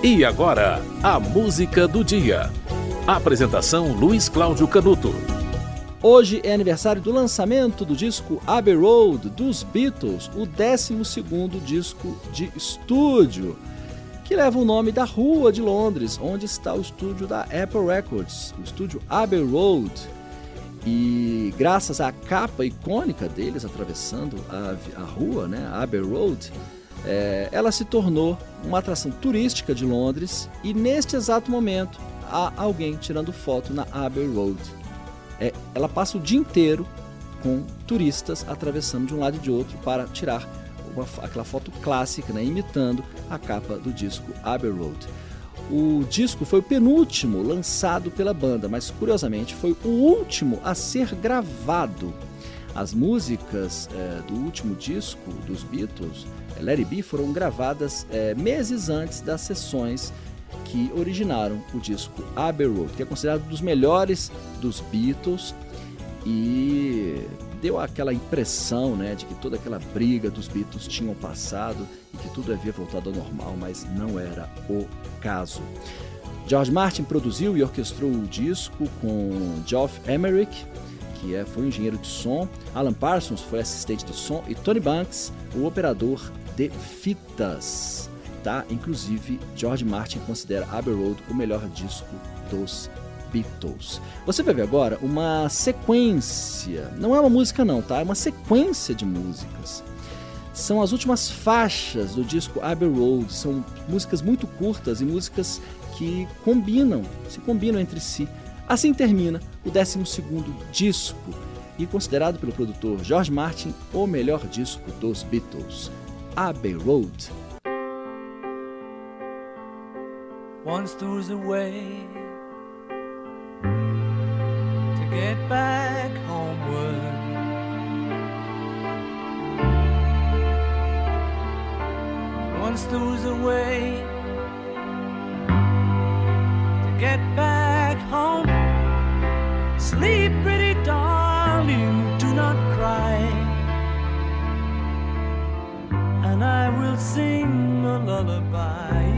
E agora, a música do dia. Apresentação Luiz Cláudio Canuto. Hoje é aniversário do lançamento do disco Abbey Road dos Beatles, o 12º disco de estúdio, que leva o nome da rua de Londres, onde está o estúdio da Apple Records, o estúdio Abbey Road. E graças à capa icônica deles atravessando a, a rua, né, Abbey Road, é, ela se tornou uma atração turística de Londres e neste exato momento há alguém tirando foto na Abbey Road. É, ela passa o dia inteiro com turistas atravessando de um lado e de outro para tirar uma, aquela foto clássica, né, imitando a capa do disco Abbey Road. O disco foi o penúltimo lançado pela banda, mas curiosamente foi o último a ser gravado as músicas é, do último disco dos Beatles, It Be, foram gravadas é, meses antes das sessões que originaram o disco Abbey Road, que é considerado um dos melhores dos Beatles e deu aquela impressão né, de que toda aquela briga dos Beatles tinham passado e que tudo havia voltado ao normal, mas não era o caso. George Martin produziu e orquestrou o disco com Geoff Emerick, que é, foi um engenheiro de som, Alan Parsons foi assistente de som e Tony Banks, o operador de fitas. Tá? Inclusive, George Martin considera Abbey Road o melhor disco dos Beatles. Você vai ver agora uma sequência, não é uma música não, tá? É uma sequência de músicas. São as últimas faixas do disco Abbey Road, são músicas muito curtas e músicas que combinam, se combinam entre si Assim termina o 12 disco e considerado pelo produtor George Martin o melhor disco dos Beatles, Abbey Road. Once there was a way to get back homeward. Once there was a way to get back home. Sleep, pretty sing a lullaby.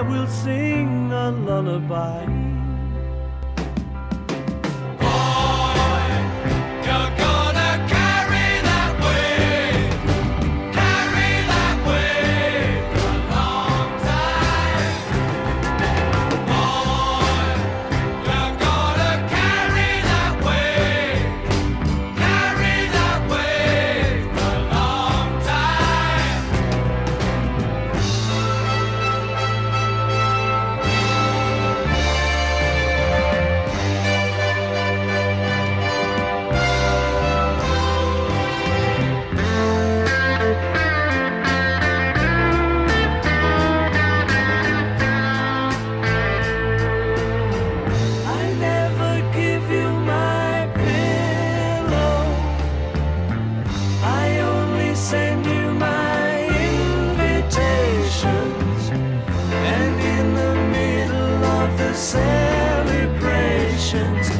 I will sing a lullaby. emotions.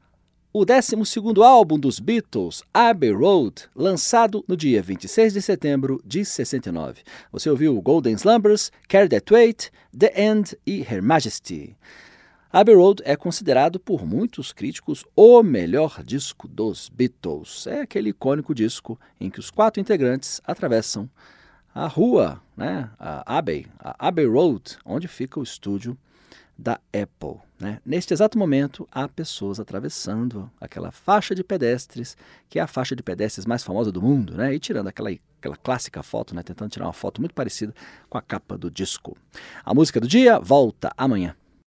o 12 álbum dos Beatles, Abbey Road, lançado no dia 26 de setembro de 69. Você ouviu Golden Slumbers, Carry That Weight, The End e Her Majesty. Abbey Road é considerado por muitos críticos o melhor disco dos Beatles. É aquele icônico disco em que os quatro integrantes atravessam a rua, né, a Abbey, a Abbey Road, onde fica o estúdio da Apple. Né? Neste exato momento, há pessoas atravessando aquela faixa de pedestres, que é a faixa de pedestres mais famosa do mundo, né? e tirando aquela, aquela clássica foto, né? tentando tirar uma foto muito parecida com a capa do disco. A música do dia volta amanhã.